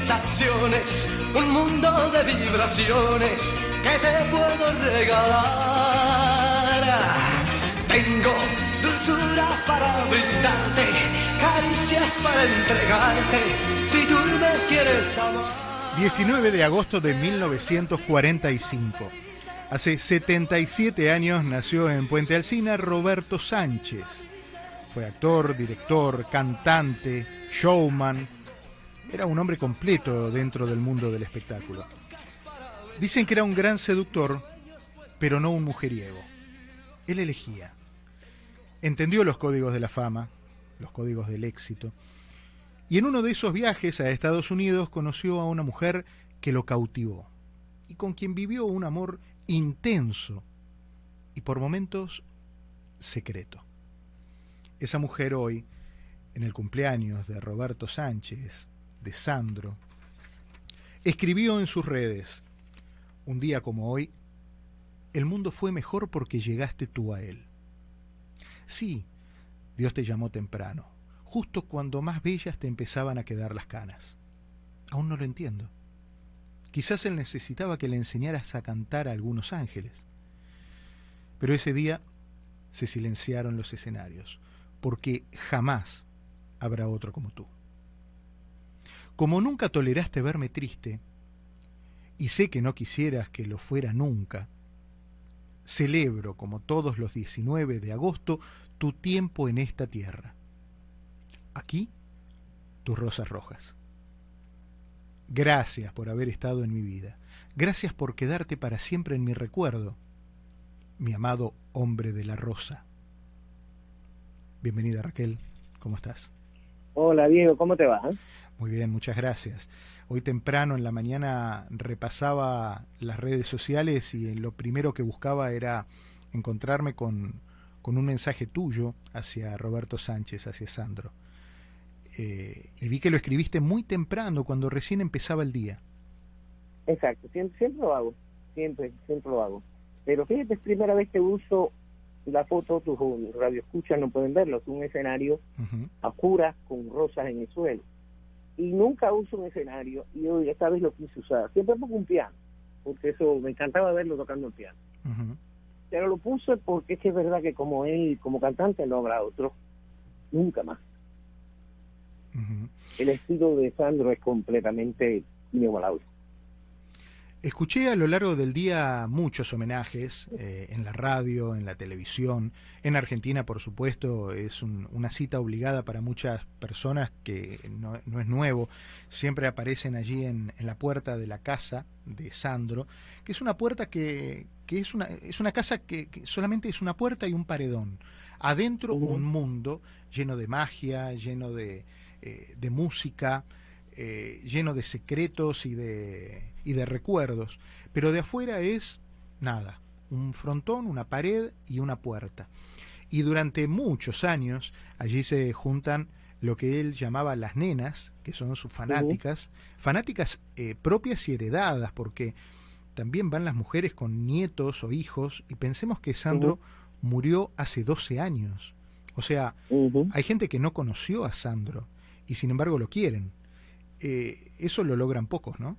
sensaciones, un mundo de vibraciones que te puedo regalar. Tengo dulzura para brindarte, caricias para entregarte, si tú me quieres amar. 19 de agosto de 1945. Hace 77 años nació en Puente Alsina Roberto Sánchez. Fue actor, director, cantante, showman. Era un hombre completo dentro del mundo del espectáculo. Dicen que era un gran seductor, pero no un mujeriego. Él elegía. Entendió los códigos de la fama, los códigos del éxito, y en uno de esos viajes a Estados Unidos conoció a una mujer que lo cautivó y con quien vivió un amor intenso y por momentos secreto. Esa mujer hoy, en el cumpleaños de Roberto Sánchez, de Sandro, escribió en sus redes, un día como hoy, el mundo fue mejor porque llegaste tú a él. Sí, Dios te llamó temprano justo cuando más bellas te empezaban a quedar las canas. Aún no lo entiendo. Quizás él necesitaba que le enseñaras a cantar a algunos ángeles. Pero ese día se silenciaron los escenarios, porque jamás habrá otro como tú. Como nunca toleraste verme triste, y sé que no quisieras que lo fuera nunca, celebro, como todos los 19 de agosto, tu tiempo en esta tierra aquí tus rosas rojas. Gracias por haber estado en mi vida. Gracias por quedarte para siempre en mi recuerdo, mi amado hombre de la rosa. Bienvenida Raquel, ¿cómo estás? Hola Diego, ¿cómo te va? Muy bien, muchas gracias. Hoy temprano en la mañana repasaba las redes sociales y lo primero que buscaba era encontrarme con, con un mensaje tuyo hacia Roberto Sánchez, hacia Sandro. Eh, y vi que lo escribiste muy temprano, cuando recién empezaba el día. Exacto, siempre, siempre lo hago, siempre, siempre lo hago. Pero fíjate, es primera vez que uso la foto, tus radioescuchas no pueden verlo, es un escenario a cura con rosas en el suelo. Y nunca uso un escenario, y hoy esta vez lo quise usar. Siempre pongo un piano, porque eso me encantaba verlo tocando el piano. Pero lo puse porque es que es verdad que como él, como cantante, no habrá otro, nunca más. El estilo de Sandro es completamente inigualable. Escuché a lo largo del día muchos homenajes eh, en la radio, en la televisión. En Argentina, por supuesto, es una cita obligada para muchas personas que no, es nuevo. Siempre aparecen allí en, la puerta de la casa de Sandro, que es una puerta que, es, una, es una casa que, solamente es una puerta y un paredón. Adentro un mundo lleno de magia, lleno de, eh, de música, eh, lleno de secretos y de, y de recuerdos, pero de afuera es nada, un frontón, una pared y una puerta. Y durante muchos años allí se juntan lo que él llamaba las nenas, que son sus fanáticas, fanáticas eh, propias y heredadas, porque también van las mujeres con nietos o hijos, y pensemos que Sandro murió hace 12 años. O sea, hay gente que no conoció a Sandro y sin embargo lo quieren. Eh, eso lo logran pocos, ¿no?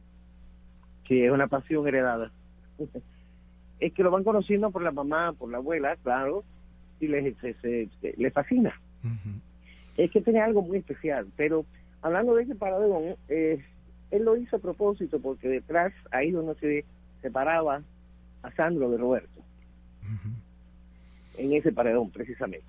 Sí, es una pasión heredada. es que lo van conociendo por la mamá, por la abuela, claro, y les, les, fascina. Es que tiene algo muy especial, pero hablando de ese paradón, eh, él lo hizo a propósito porque detrás, ahí donde se separaba a Sandro de Roberto, en ese paredón precisamente.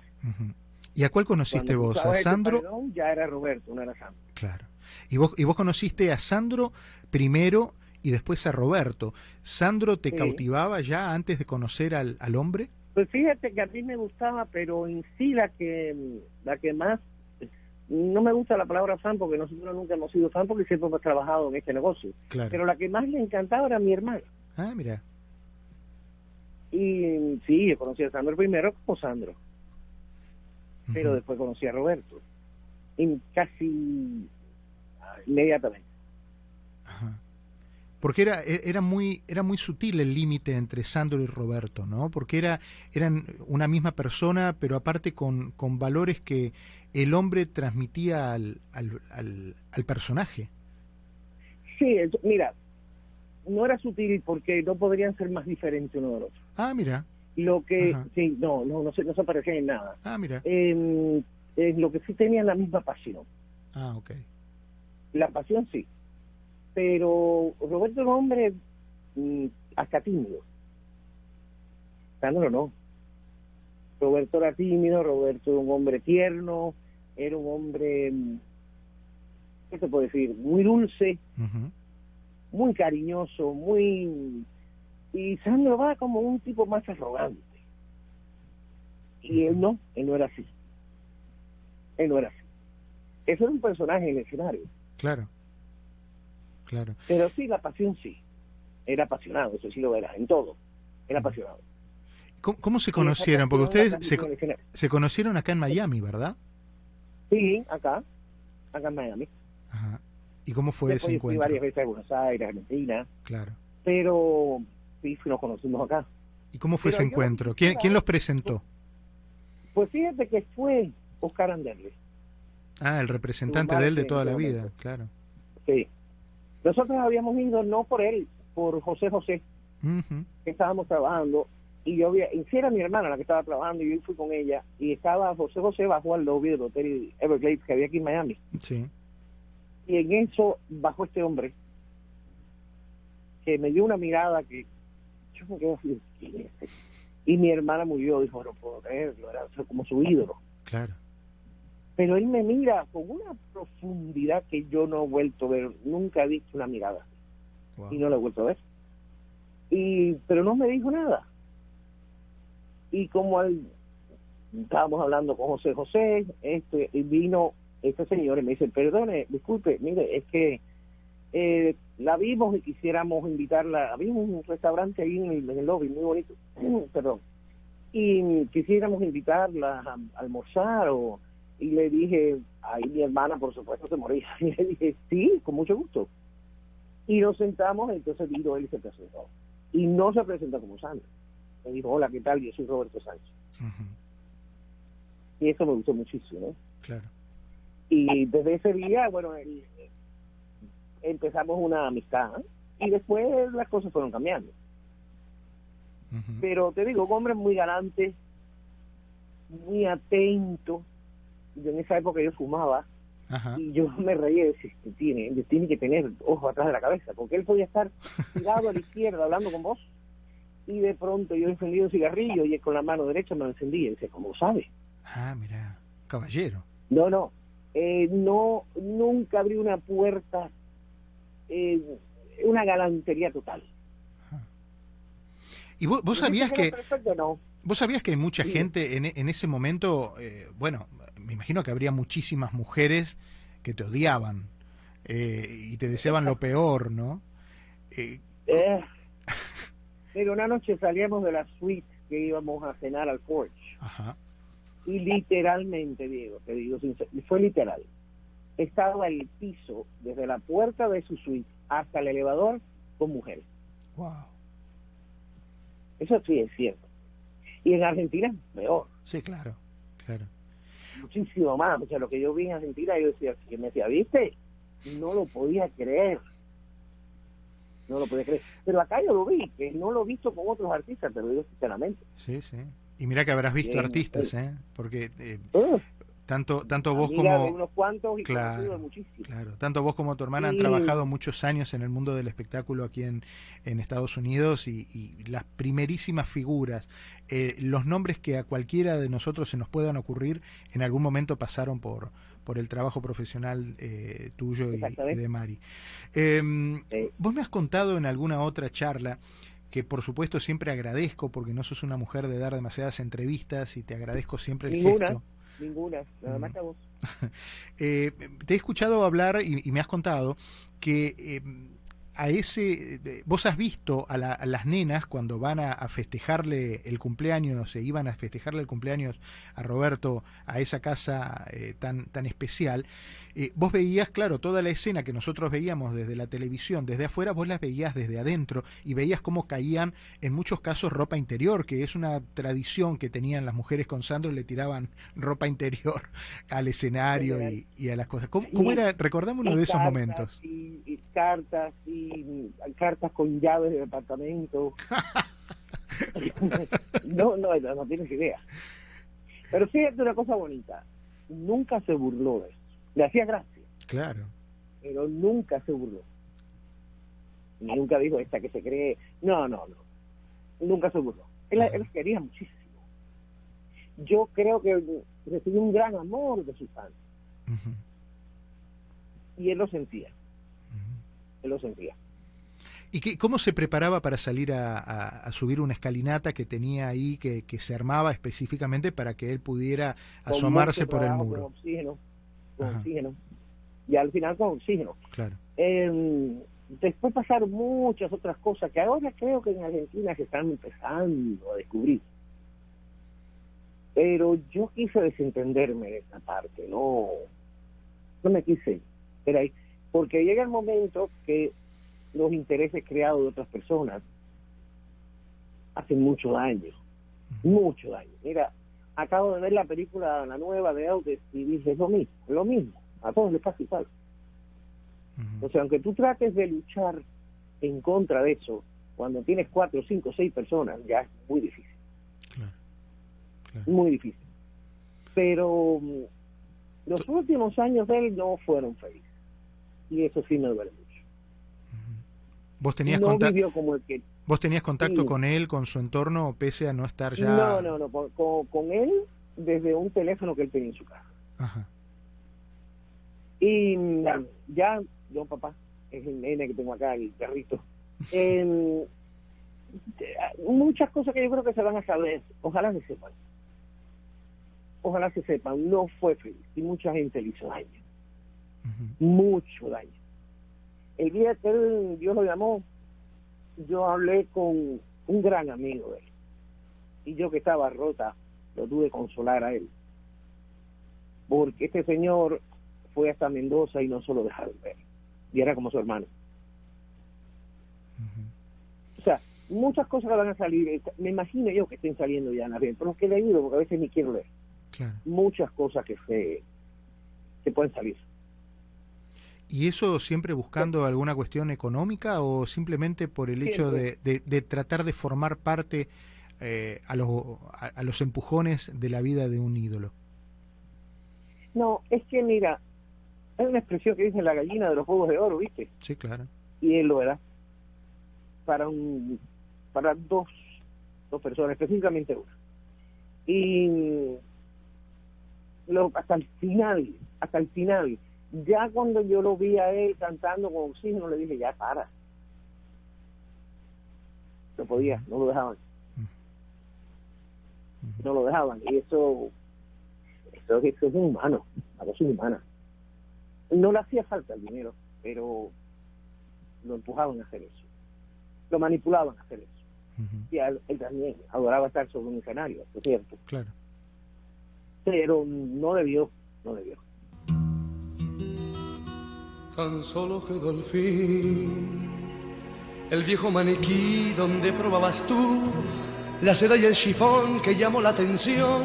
¿Y a cuál conociste vos? ¿A Sandro? ya era Roberto, no era Sandro. Claro. ¿Y vos, y vos conociste a Sandro primero y después a Roberto. ¿Sandro te cautivaba ya antes de conocer al, al, hombre? Pues fíjate que a mí me gustaba, pero en sí la que, la que más... No me gusta la palabra fan porque nosotros nunca hemos sido fan porque siempre hemos trabajado en este negocio. Claro. Pero la que más le encantaba era mi hermana. Ah, mira. Y sí, yo conocí a Sandro primero como Sandro pero después conocí a Roberto, en casi inmediatamente. Porque era, e, era, muy, era muy sutil el límite entre Sandro y Roberto, ¿no? Porque era, eran una misma persona, pero aparte con, con valores que el hombre transmitía al, al, al, personaje. Sí, mira, no era sutil porque no podrían ser más diferentes uno del otro. Ah, mira. Lo que, sí, no, no, no se, no se parecían en nada. Ah, mira. Eh, lo que sí tenían la misma pasión. Ah, ok. La pasión sí. Pero Roberto era un hombre mm, hasta tímido. Sandro no. Roberto era tímido, Roberto era un hombre tierno, era un hombre, mm, ¿qué se puede decir? Muy dulce, muy cariñoso, muy... Y Sandro va como un tipo más arrogante. Y él no, él no era así. Él no era así. Eso era un personaje en el escenario. Claro, claro. Pero sí, la pasión sí. Era apasionado, eso sí lo verás, en todo. Era apasionado. ¿Cómo, se conocieron? Porque ustedes se, se, conocieron acá en Miami, ¿verdad? Sí, acá, acá en Miami. Ajá. ¿Y cómo fue ese encuentro? Fui varias veces a Buenos Aires, Argentina. Claro. Pero sí, nos conocimos acá. ¿Y cómo fue ese encuentro? ¿Quién, ¿Quién los presentó? Pues fíjate que fue Oscar Anderle. Ah, el representante de él de toda la vida, claro. Sí. Nosotros habíamos ido no por él, por José José, que estábamos trabajando y yo vi, y era mi hermana la que estaba trabajando y yo fui con ella y estaba José José bajo al lobby del hotel Everglades que había aquí en Miami. Sí. Y en eso bajó este hombre que me dio una mirada que yo me quedé así, este? Y mi hermana murió, dijo, no puedo creerlo, era como su ídolo. Claro. Pero él me mira con una profundidad que yo no he vuelto a ver, nunca he visto una mirada. Y no la he vuelto a ver. Y, pero no me dijo nada y como estábamos hablando con José José, este y vino este señor y me dice, perdone, disculpe, mire, es que eh, la vimos y quisiéramos invitarla, había un restaurante ahí en el, lobby, muy bonito, perdón, y quisiéramos invitarla a, almorzar o y le dije, ahí mi hermana por supuesto se moría, y le dije, sí, con mucho gusto. Y nos sentamos, entonces vino él y se presentó. Y no se presentó como Sandra me dijo, hola, ¿qué tal? Yo soy Roberto Sánchez. Y eso me gustó muchísimo. Claro. Y desde ese día, bueno, empezamos una amistad y después las cosas fueron cambiando. Pero te digo, un hombre muy galante, muy atento. Yo en esa época yo fumaba y yo me reía y decía, tiene, tiene que tener ojo atrás de la cabeza, porque él podía estar tirado a la izquierda hablando con vos y de pronto yo encendí un cigarrillo y con la mano derecha me lo encendí. Y dice, ¿cómo sabe? Ah, mira, caballero. No, no, eh, no, nunca abrí una puerta, eh, una galantería total. ¿Y vos, sabías que... Vos sabías que hay mucha gente en, en, ese momento, eh, bueno, me imagino que habría muchísimas mujeres que te odiaban y te deseaban lo peor, ¿no? Eh, pero una noche salíamos de la suite que íbamos a cenar al porch. Y literalmente, Diego, te digo fue literal. Estaba el piso desde la puerta de su suite hasta el elevador con mujeres. Wow. Eso sí es cierto. Y en Argentina, peor. Sí, claro, claro. Muchísimo más. O sea, lo que yo vi en Argentina, yo decía, que me decía, ¿viste? No lo podía creer no lo podía creer. Pero acá yo lo vi, que no lo he visto con otros artistas, te lo digo sinceramente. Sí, sí. Y mira que habrás visto artistas, ¿eh? Porque eh. Tanto tanto vos como unos cuantos y claro, claro, tanto vos como tu hermana han trabajado muchos años en el mundo del espectáculo aquí en, en Estados Unidos y, y las primerísimas figuras, eh, los nombres que a cualquiera de nosotros se nos puedan ocurrir, en algún momento pasaron por por el trabajo profesional eh, tuyo y, de Mari. Em, vos me has contado en alguna otra charla que por supuesto siempre agradezco porque no sos una mujer de dar demasiadas entrevistas y te agradezco siempre el ninguna, Ninguna, nada más que vos. Eh, te he escuchado hablar y, me has contado que em, a ese, vos has visto a, las nenas cuando van a, festejarle el cumpleaños, se iban a festejarle el cumpleaños a Roberto a esa casa eh, tan, tan especial, eh, vos veías, claro, toda la escena que nosotros veíamos desde la televisión, desde afuera, vos las veías desde adentro y veías cómo caían en muchos casos ropa interior, que es una tradición que tenían las mujeres con Sandro, le tiraban ropa interior al escenario y, a las cosas. ¿Cómo, era? Recordame uno de esos momentos. Y, cartas, y cartas con llaves de departamento. no, no, no tienes idea. Pero fíjate una cosa bonita, nunca se burló de eso. Le hacía gracia. Claro. Pero nunca se burló. Nunca dijo esta que se cree. No, no, no. Nunca se burló. Él, él quería muchísimo. Yo creo que recibió un gran amor de sus fans. Y él lo sentía. Él lo sentía. ¿Y qué, cómo se preparaba para salir a, subir una escalinata que tenía ahí, que, se armaba específicamente para que él pudiera asomarse por el muro? Con oxígeno, con oxígeno. Y al final con oxígeno. Claro. Em, después pasaron muchas otras cosas que ahora creo que en Argentina se están empezando a descubrir. Pero yo quise desentenderme de esa parte, no, no me quise. Pero ahí, porque llega el momento que los intereses creados de otras personas hacen mucho daño, mucho daño. Mira, acabo de ver la película, la nueva de Audes y dije, es lo mismo, lo mismo, a todos les pasa igual. O sea, aunque tú trates de luchar en contra de eso, cuando tienes cuatro, cinco, seis personas, ya es muy difícil. Muy difícil. Pero mm, los últimos años de él no fueron felices. Y eso sí me duele ¿Vos tenías, ¿Vos tenías contacto con él, con su entorno, pese a no estar ya...? No, no, no, con, él desde un teléfono que él tenía en su casa. Ajá. Y ya, yo papá, es el nene que tengo acá, el perrito. Em, muchas cosas que yo creo que se van a saber, ojalá se sepan. Ojalá se sepan, no fue feliz y mucha gente le hizo daño. Mucho daño el día que él, Dios lo llamó, yo hablé con un gran amigo de él. Y yo que estaba rota, lo tuve que consolar a él. Porque este señor fue hasta Mendoza y no solo dejaron ver. Y era como su hermano. O sea, muchas cosas van a salir. Me imagino yo que estén saliendo ya en la red, pero es que he leído porque a veces ni quiero leer. Muchas cosas que se, se pueden salir. ¿Y eso siempre buscando alguna cuestión económica o simplemente por el hecho de, tratar de formar parte eh, a, los, a, los empujones de la vida de un ídolo? No, es que mira, hay una expresión que dice la gallina de los huevos de oro, ¿viste? Sí, claro. Y él lo era. Para, un, para dos, dos personas, específicamente una. Y lo, hasta el final, hasta el final, ya cuando yo lo vi a él cantando con oxígeno, le dije, ya para. No podía, no lo dejaban. No lo dejaban. Y eso, eso, es humano, la cosa humana. No le hacía falta el dinero, pero lo empujaban a hacer eso. Lo manipulaban a hacer eso. Y él, también adoraba estar sobre un escenario, es cierto. Claro. Pero no debió, no debió. Tan solo quedó el fin. El viejo maniquí donde probabas tú la seda y el chifón que llamó la atención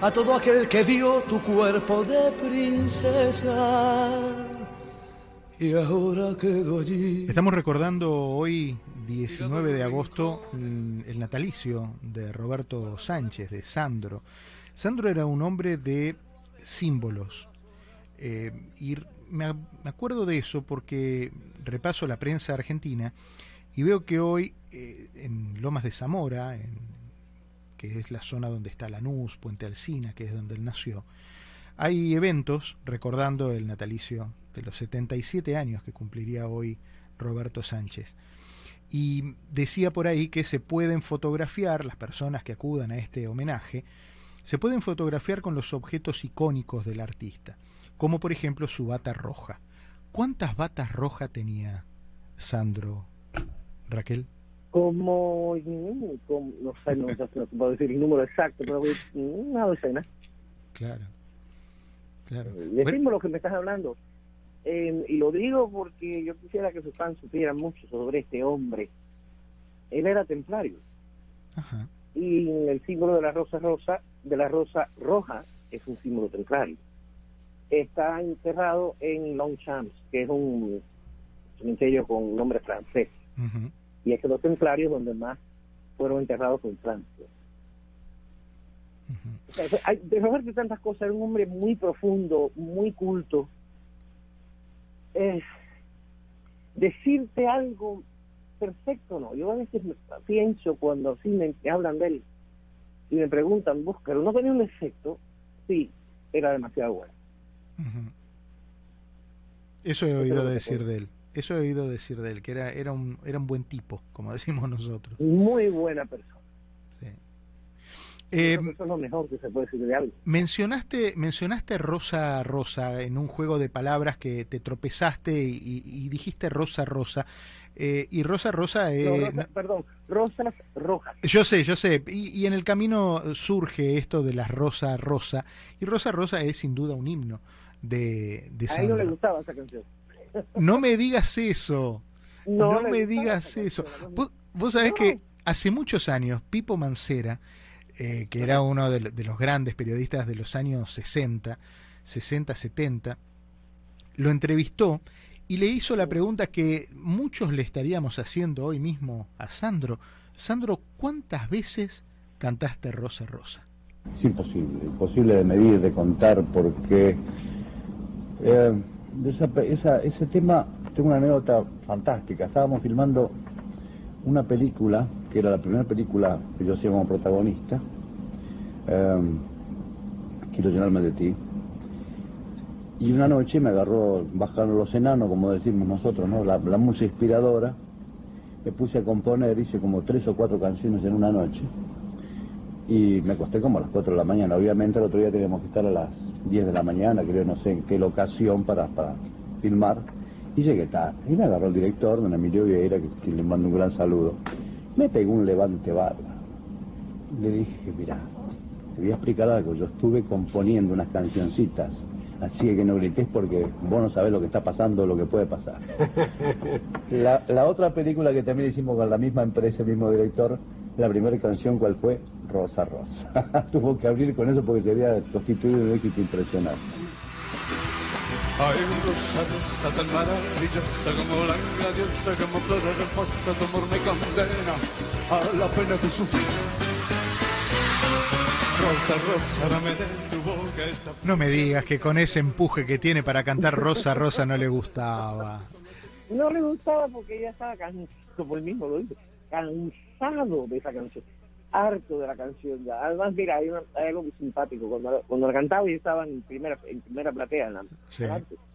a todo aquel que vio tu cuerpo de princesa. Y ahora quedó allí. Estamos recordando hoy, 19 de agosto, el natalicio de Roberto Sánchez, de Sandro. Sandro era un hombre de símbolos. Eh, me, acuerdo de eso porque repaso la prensa argentina y veo que hoy eh, en Lomas de Zamora, en, que es la zona donde está Lanús, Puente Alsina, que es donde él nació, hay eventos recordando el natalicio de los 77 años que cumpliría hoy Roberto Sánchez. Y decía por ahí que se pueden fotografiar, las personas que acudan a este homenaje, se pueden fotografiar con los objetos icónicos del artista como por ejemplo su bata roja. ¿Cuántas batas rojas tenía Sandro, Raquel? Como, no sé, no, puedo decir el número exacto, pero una docena. Claro, claro. El símbolo que me estás hablando, eh, y lo digo porque yo quisiera que sus fans supieran mucho sobre este hombre. Él era templario. Y el símbolo de la rosa rosa, de la rosa roja, es un símbolo templario. Está enterrado en Longchamps, que es un cementerio con nombre francés. Y es que los templarios donde más fueron enterrados en Francia. de Roberto tantas cosas, era un hombre muy profundo, muy culto. es decirte algo perfecto, no. Yo a veces pienso cuando así me hablan de él y me preguntan, pero no tenía un defecto, sí, era demasiado bueno. Eso he oído decir de él. Eso he oído decir de él, que era, era, un, era un buen tipo, como decimos nosotros. Muy buena persona. Sí. Eh, eso es lo mejor que se puede decir de algo. Mencionaste, mencionaste Rosa Rosa en un juego de palabras que te tropezaste y, dijiste Rosa Rosa. Eh, y Rosa Rosa, eh, perdón, rosas rojas. Yo sé, yo sé. Y, en el camino surge esto de las Rosa Rosa. Y Rosa Rosa es sin duda un himno de, de A él no le gustaba esa canción. No me digas eso. No, me digas eso. Vos, sabés que hace muchos años, Pipo Mancera, eh, que era uno de, los grandes periodistas de los años 60, 60, 70, lo entrevistó y le hizo la pregunta que muchos le estaríamos haciendo hoy mismo a Sandro. Sandro, ¿cuántas veces cantaste Rosa Rosa? Es imposible, imposible de medir, de contar, porque eh, esa, ese tema, tengo una anécdota fantástica. Estábamos filmando una película, que era la primera película que yo hacía como protagonista, em, Quiero llenarme de ti. Y una noche me agarró bajando los enanos, como decimos nosotros, ¿no? La, la música inspiradora. Me puse a componer, hice como tres o cuatro canciones en una noche. Y me acosté como a las 4 de la mañana. Obviamente el otro día teníamos que estar a las 10 de la mañana, creo, no sé en qué locación para, para filmar. Y llegué tarde. Y me agarró el director, don Emilio Vieira, que, le mando un gran saludo. Me pegó un levante barba. Le dije, mira, te voy a explicar algo. Yo estuve componiendo unas cancioncitas. Así que no grites porque vos no sabés lo que está pasando o lo que puede pasar. La, la otra película que también hicimos con la misma empresa, el mismo director, la primera canción, ¿cuál fue? Rosa Rosa. Tuvo que abrir con eso porque se había constituido un éxito impresionante. Ay, rosa, rosa tan maravillosa como la diosa, como flor hermosa, tu amor me condena a la pena de sufrir. Rosa, rosa, dame de tu boca esa... No me digas que con ese empuje que tiene para cantar Rosa, Rosa no le gustaba. No le gustaba porque ella estaba cansado por el mismo lo cansado de esa canción, harto de la canción ya. Además, mira, hay, algo muy simpático. Cuando, cuando la cantaba y estaba en primera, en primera platea, en la,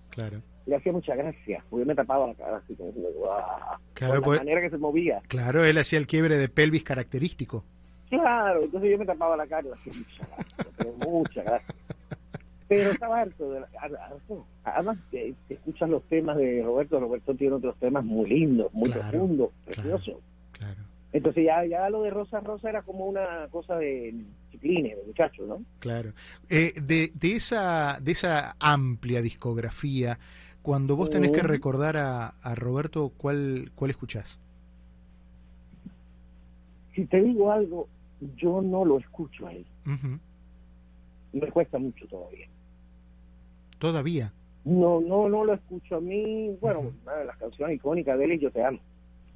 claro. Le hacía mucha gracia, porque yo me tapaba la cara así, como Claro, la pues, manera que se movía. Claro, él hacía el quiebre de pelvis característico. Claro, entonces yo me tapaba la cara y le hacía mucha gracia, mucha gracia. Pero estaba harto, de harto. Además, te, escuchas los temas de Roberto. Roberto tiene otros temas muy lindos, muy profundos, preciosos. claro. Entonces ya, ya lo de Rosa Rosa era como una cosa de chiquilines, de muchachos, ¿no? Claro. Eh, de, de, esa, de esa amplia discografía, cuando vos tenés que recordar a, a Roberto, ¿cuál, ¿cuál escuchás? Si te digo algo, yo no lo escucho a él. Me cuesta mucho todavía. ¿Todavía? No, no, no lo escucho a mí. Bueno, una de las canciones icónicas de él es Yo te amo.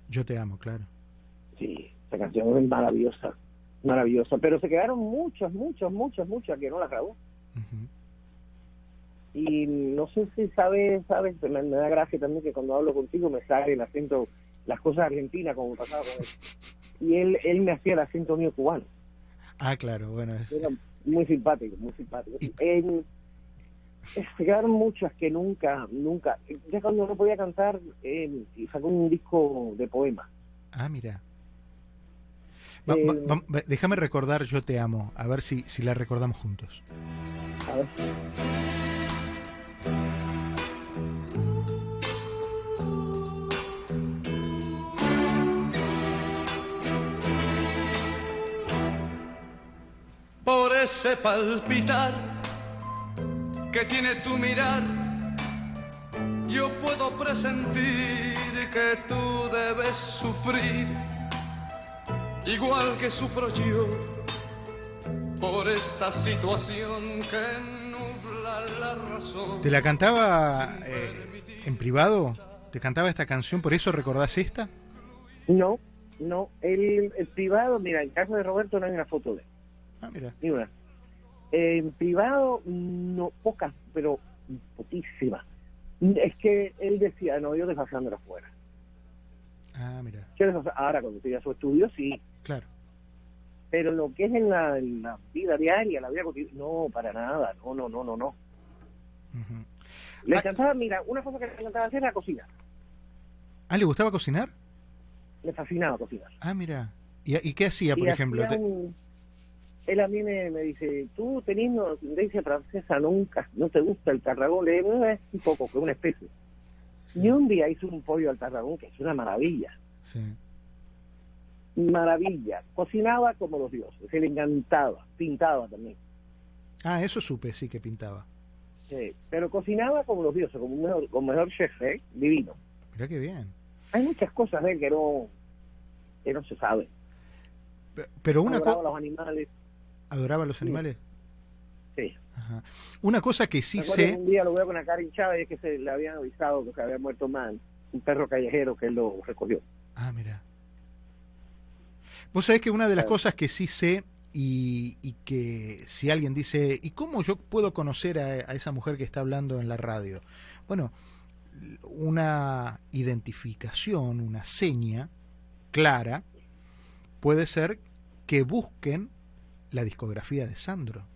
Yo te amo, claro. Sí, esa canción es maravillosa, maravillosa. Pero se quedaron muchas, muchas, muchas, muchas que no la grabó. Y no sé si sabes, sabes, me, da gracia también que cuando hablo contigo me sale el acento, las cosas argentinas como pasaba con él. Y él, él me hacía el acento mío cubano. Ah, claro, bueno. Era muy simpático, muy simpático. se quedaron muchas que nunca, nunca. Ya cuando no podía cantar, eh, sacó un disco de poemas. Ah, mira. Eh, déjame recordar Yo te amo, a ver si, si la recordamos juntos. A ver. Por ese palpitar que tiene tu mirar yo puedo presentir que tú debes sufrir, igual que sufro yo, por esta situación que nubla la razón. ¿Te la cantaba eh, en privado? ¿Te cantaba esta canción? ¿Por eso recordás esta? No, no. El, privado, mira, en caso de Roberto no hay una foto de él. Ah, mira. Ni una. En privado, no, pocas, pero poquísimas. Es que él decía, no, yo desfasándola afuera. Ah, mira. Ahora, cuando tenía su estudio, sí. Claro. Pero lo que es en la, vida diaria, la vida cotidiana, no, para nada, no, no, no, no, no. Le ah. encantaba, mira, una cosa que le encantaba hacer era cocinar. ¿Ah, le gustaba cocinar? Le fascinaba cocinar. Ah, mira. ¿Y, qué hacía, por ejemplo? él a mí me, dice, tú teniendo ascendencia francesa nunca, no te gusta el tarragón, le digo, es un poco, que una especie. Y un día hizo un pollo al tarragón, que es una maravilla. Sí. Maravilla. Cocinaba como los dioses, se le encantaba, pintaba también. Ah, eso supe, sí que pintaba. Sí, pero cocinaba como los dioses, como un mejor, como mejor chef, ¿eh? divino. Mira qué bien. Hay muchas cosas de él que no, que no se sabe. Pero, una cosa... los animales. ¿Adoraba a los animales? Sí. Una cosa que sí sé... Un día lo veo con cara hinchada y es que se le habían avisado que se había muerto mal un perro callejero que él lo recogió. Ah, mira. Vos sabés que una de las cosas que sí sé y, que si alguien dice, ¿y cómo yo puedo conocer a, a, esa mujer que está hablando en la radio? Bueno, una identificación, una seña clara puede ser que busquen la discografía de Sandro.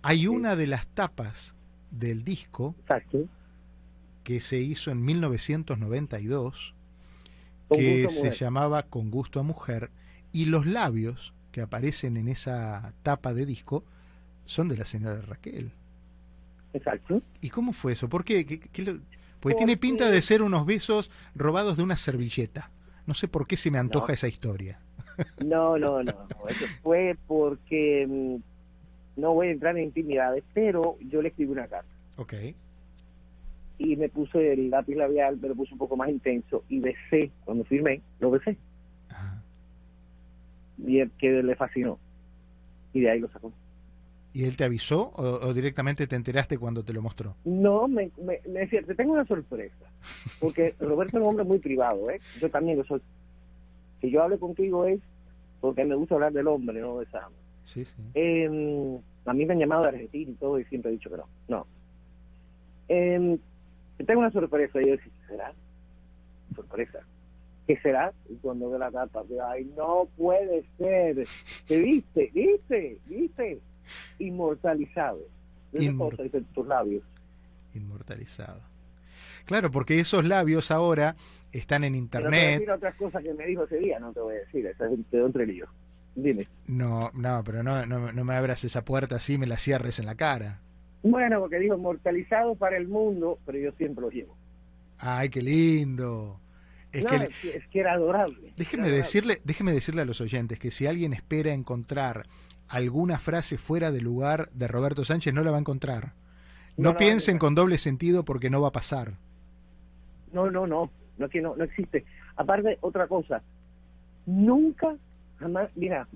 Hay una de las tapas del disco que se hizo en 1992 que se llamaba Con gusto a mujer y los labios que aparecen en esa tapa de disco son de la señora Raquel. Exacto. ¿Y cómo fue eso? ¿Por qué? Pues tiene pinta de ser unos besos robados de una servilleta. No sé por qué se me antoja esa historia. No, no, no, Eso fue porque mm, no voy a entrar en intimidades, pero yo le escribí una carta. Ok. Y me puse el lápiz labial, me lo puse un poco más intenso y besé, cuando firmé, lo besé. Y el que le fascinó. Y de ahí lo sacó. ¿Y él te avisó o, directamente te enteraste cuando te lo mostró? No, me, me, decía, te tengo una sorpresa. Porque Roberto es un hombre muy privado, ¿eh? Yo también lo soy. Si yo hablo contigo es porque me gusta hablar del hombre, no de esa. Sí, sí. Em, a mí me han llamado de Argentina y todo y siempre he dicho que no. No. Eh, tengo una sorpresa y yo decía, ¿será? Sorpresa. ¿Qué será? Y cuando ve la carta, ay, no puede ser. ¿Te viste? ¿Viste? ¿Viste? Inmortalizado. Inmortalizado. tus labios. Inmortalizado. Claro, porque esos labios ahora están en internet. No otras cosas que me dijo ese día, no te voy a decir, esa es de otro lío. Dime. No, no, pero no, no, no me abras esa puerta así me la cierres en la cara. Bueno, porque dijo mortalizado para el mundo, pero yo siempre lo llevo. Ay, qué lindo. Es, que, es, que, era adorable. Déjeme decirle, déjeme decirle a los oyentes que si alguien espera encontrar alguna frase fuera de lugar de Roberto Sánchez, no la va a encontrar. No, piensen con doble sentido porque no va a pasar. No, no, no no que no, no existe. Aparte, otra cosa, nunca, jamás, mira,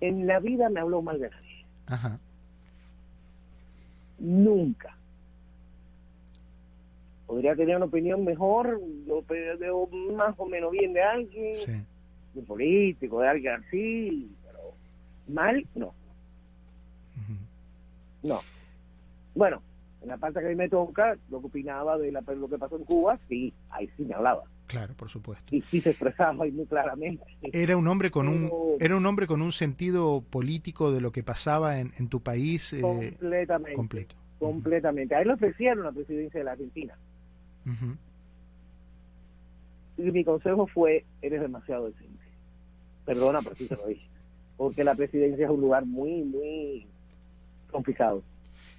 en la vida me habló mal de nadie. Ajá. Nunca. Podría tener una opinión mejor, lo veo más o menos bien de alguien, de político, de alguien así, pero mal, no. No. Bueno, en la parte que a mí me toca, lo que opinaba de la, lo que pasó en Cuba, sí, ahí sí me hablaba. Claro, por supuesto. Y sí se expresaba ahí muy claramente. Era un hombre con un era un hombre con un sentido político de lo que pasaba en, en tu país eh, completamente. Completo. Completamente. A él le ofrecieron la presidencia de la Argentina. Y mi consejo fue, eres demasiado decente. Perdona, pero sí se lo dije. Porque la presidencia es un lugar muy, muy complicado.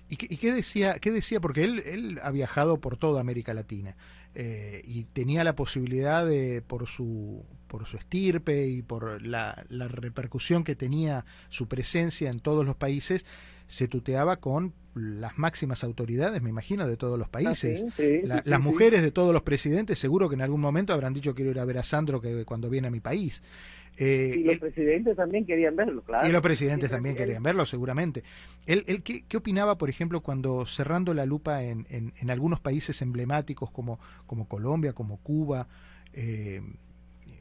¿Y qué, decía? ¿Qué decía? Porque él, él ha viajado por toda América Latina eh, y tenía la posibilidad de, por su, por su estirpe y por la, la repercusión que tenía su presencia en todos los países, se tuteaba con las máximas autoridades, me imagino, de todos los ah, países. las mujeres de todos los presidentes seguro que en algún momento habrán dicho quiero ir a ver a Sandro que cuando viene a mi país. Eh, y los presidentes también querían verlo, claro. Y los presidentes también querían verlo, seguramente. ¿Él, él qué, qué, opinaba, por ejemplo, cuando cerrando la lupa en, en, algunos países emblemáticos como, como Colombia, como Cuba? Eh,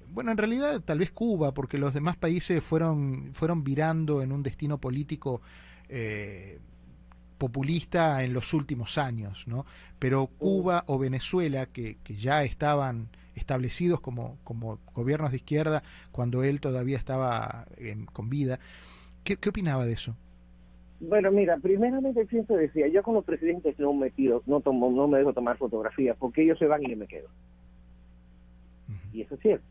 bueno, en realidad tal vez Cuba, porque los demás países fueron, fueron virando en un destino político eh, populista en los últimos años, ¿no? Pero Cuba o Venezuela, que, que ya estaban establecidos como, como gobiernos de izquierda cuando él todavía estaba con vida, ¿qué, ¿qué opinaba de eso? Bueno, mira, primeramente siempre decía, yo con los presidentes no me tiro, no tomo, no me dejo tomar fotografías porque ellos se van y yo me quedo. Y eso es cierto.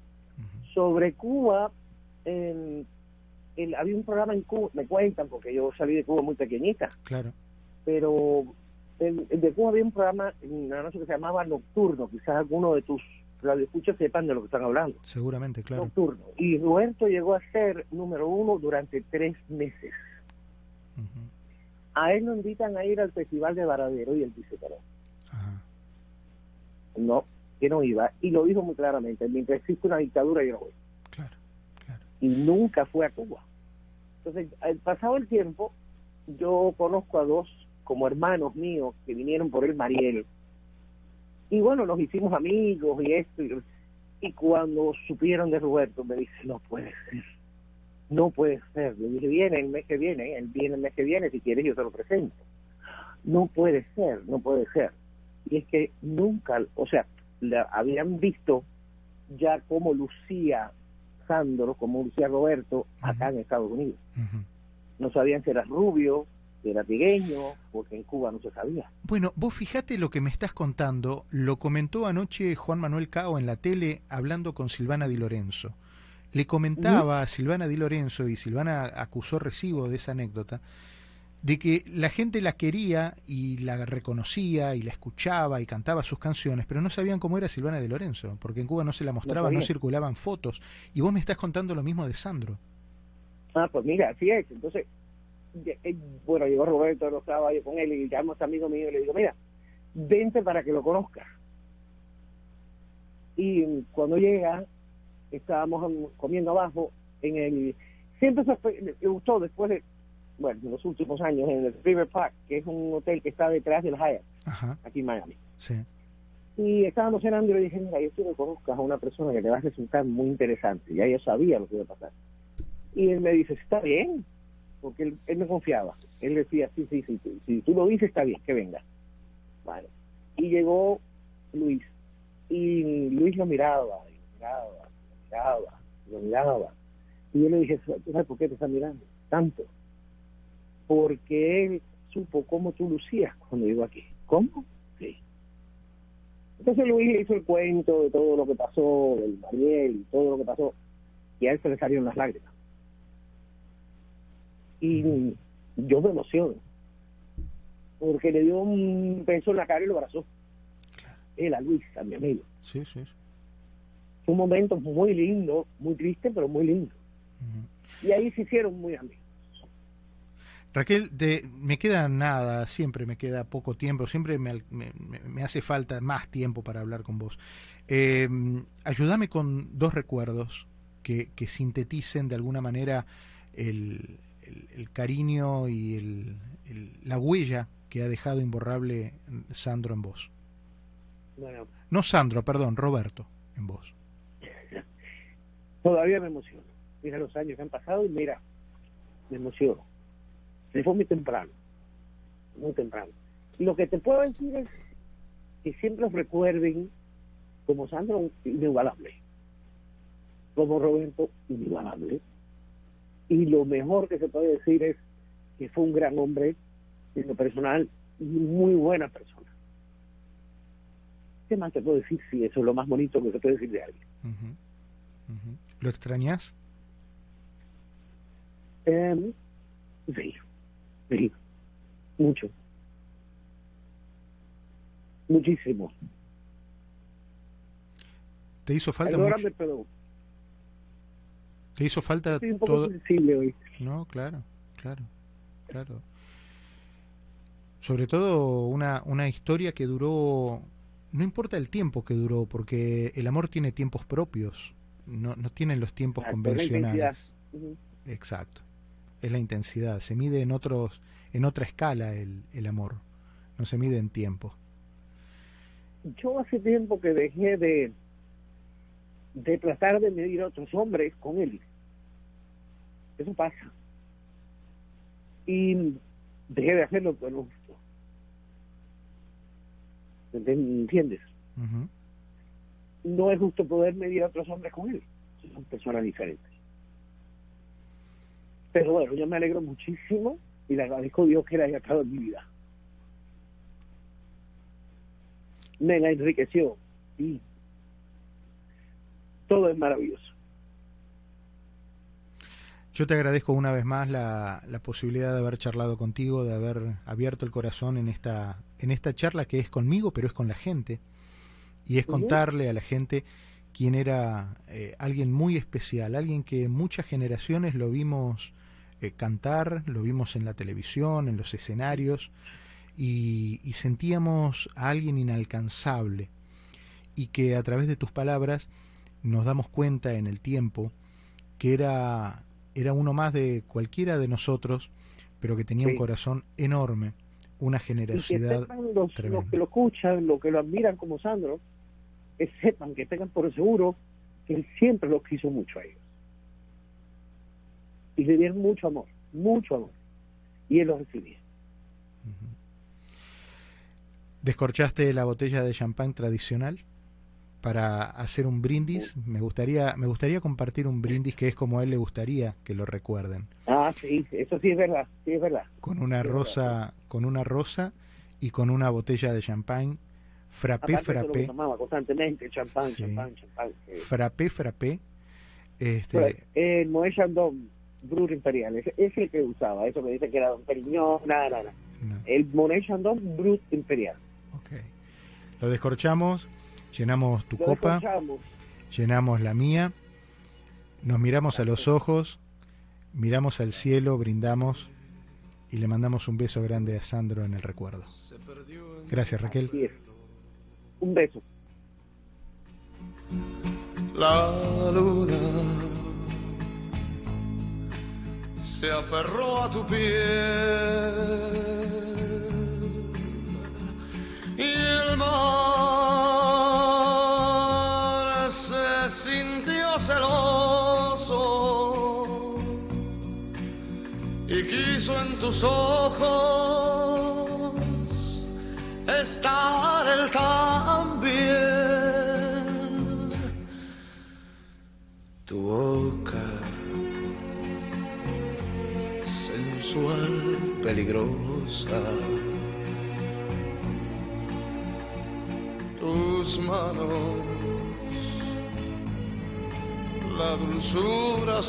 Sobre Cuba, en había un programa en Cuba, me cuentan, porque yo salí de Cuba muy pequeñita. Claro. Pero en, de Cuba había un programa una noche que se llamaba Nocturno, quizás alguno de tus radioescuchas sepan de lo que están hablando. Seguramente, claro. Nocturno. Y Roberto llegó a ser número uno durante tres meses. A él lo invitan a ir al Festival de Varadero y él dice que no. No, que no iba. Y lo dijo muy claramente, mientras existe una dictadura yo no voy. Y nunca fue a Cuba. Entonces, al pasado el tiempo, yo conozco a dos como hermanos míos que vinieron por el Mariel. Y bueno, nos hicimos amigos y esto. Y, cuando supieron de Roberto, me dice, no puede ser. No puede ser. Le dije, viene el mes que viene. Él viene el mes que viene. Si quieres, yo te lo presento. No puede ser, no puede ser. Y es que nunca, o sea, habían visto ya cómo lucía Como decía Roberto, acá en Estados Unidos. No sabían si era rubio, era pequeño, porque en Cuba no se sabía. Bueno, vos fijate lo que me estás contando, lo comentó anoche Juan Manuel Cao en la tele hablando con Silvana Di Lorenzo. Le comentaba a Silvana Di Lorenzo, y Silvana acusó recibo de esa anécdota, de que la gente la quería y la reconocía y la escuchaba y cantaba sus canciones, pero no sabían cómo era Silvana de Lorenzo, porque en Cuba no se la mostraba, no, circulaban fotos. Y vos me estás contando lo mismo de Sandro. Ah, pues mira, así es. Entonces, eh, bueno, llegó Roberto, no estaba yo con él y llamo a este amigo mío y le digo, mira, vente para que lo conozcas. Y cuando llega, estábamos comiendo abajo en el... Siempre se gustó después de bueno, en los últimos años en el River Park, que es un hotel que está detrás del Hyatt, aquí en Miami. Sí. Y estábamos cenando y le dije, mira, yo quiero que conozcas a una persona que te va a resultar muy interesante. Ya yo sabía lo que iba a pasar. Y él me dice, está bien, porque él, él me confiaba. Él decía, sí, sí, sí, sí, si tú lo dices, está bien, que venga. Vale. Y llegó Luis. Y Luis lo miraba, y lo miraba, lo miraba, lo miraba. Y yo le dije, ¿sabes por qué te está mirando? Tanto porque él supo cómo tú lucías cuando llegó aquí. ¿Cómo? Sí. Entonces Luis le hizo el cuento de todo lo que pasó, del Mariel y todo lo que pasó, y a él se le salieron las lágrimas. Y yo me emociono, porque le dio un beso en la cara y lo abrazó. Él a Luis, a mi amigo. Sí, sí. Fue un momento muy lindo, muy triste, pero muy lindo. Y ahí se hicieron muy amigos. Raquel, de, me queda nada, siempre me queda poco tiempo, siempre me, hace falta más tiempo para hablar con vos. Eh, ayúdame con dos recuerdos que, sinteticen de alguna manera el, cariño y la huella que ha dejado imborrable Sandro en vos. No Sandro, perdón, Roberto en vos. Todavía me emociono. Mira los años que han pasado y mira, me emociono se fue muy temprano, muy temprano. Lo que te puedo decir es que siempre recuerden como Sandro inigualable, como Roberto inigualable. Y lo mejor que se puede decir es que fue un gran hombre en lo personal y muy buena persona. ¿Qué más te puedo decir si eso es lo más bonito que se puede decir de alguien? ¿Lo extrañas? Eh, sí, Sí, mucho. Muchísimo. ¿Te hizo falta mucho? ¿Te hizo falta Estoy un poco sensible hoy. No, claro, claro, claro. Sobre todo una, una historia que duró, no importa el tiempo que duró, porque el amor tiene tiempos propios, no, no tienen los tiempos convencionales. Exacto, es la intensidad, se mide en otros, en otra escala el, el amor, no se mide en tiempo. Yo hace tiempo que dejé de, de tratar de medir a otros hombres con él. Eso pasa. Y dejé de hacerlo por lo justo. ¿Entiendes? No es justo poder medir a otros hombres con él. Son personas diferentes. Pero bueno, yo me alegro muchísimo y le agradezco a Dios que le haya estado en mi vida. Me enriqueció y todo es maravilloso. Yo te agradezco una vez más la, la, posibilidad de haber charlado contigo, de haber abierto el corazón en esta, en esta charla que es conmigo, pero es con la gente. Y es contarle a la gente quién era eh, alguien muy especial, alguien que muchas generaciones lo vimos eh, cantar, lo vimos en la televisión, en los escenarios, y, y sentíamos a alguien inalcanzable, y que a través de tus palabras nos damos cuenta en el tiempo que era, era uno más de cualquiera de nosotros, pero que tenía un corazón enorme, una generosidad los, los, que lo escuchan, los que lo admiran como Sandro, que sepan, que tengan por seguro que él siempre los quiso mucho a ellos. Y le dieron mucho amor, mucho amor. Y él lo recibía. ¿Descorchaste la botella de champán tradicional? para hacer un brindis. Me gustaría, me gustaría compartir un brindis que es como a él le gustaría que lo recuerden. Ah, sí, eso sí es verdad, sí es verdad. Con una rosa, con una rosa y con una botella de champán. Frappé, frappé. tomaba constantemente, champán, champán, champán. Frappé, frappé. Este... El Moët Chandon Brut Imperial, ese es el que usaba, eso que dice que era Don Periñón, nada, nada. El Moët Chandon Brut Imperial. Ok. Lo descorchamos, llenamos tu copa, llenamos la mía, nos miramos a los ojos, miramos al cielo, brindamos y le mandamos un beso grande a Sandro en el recuerdo. Gracias Raquel. Un beso. La luna se aferró a tu piel y el mar sintió celoso y quiso en tus ojos estar el también. La dulzura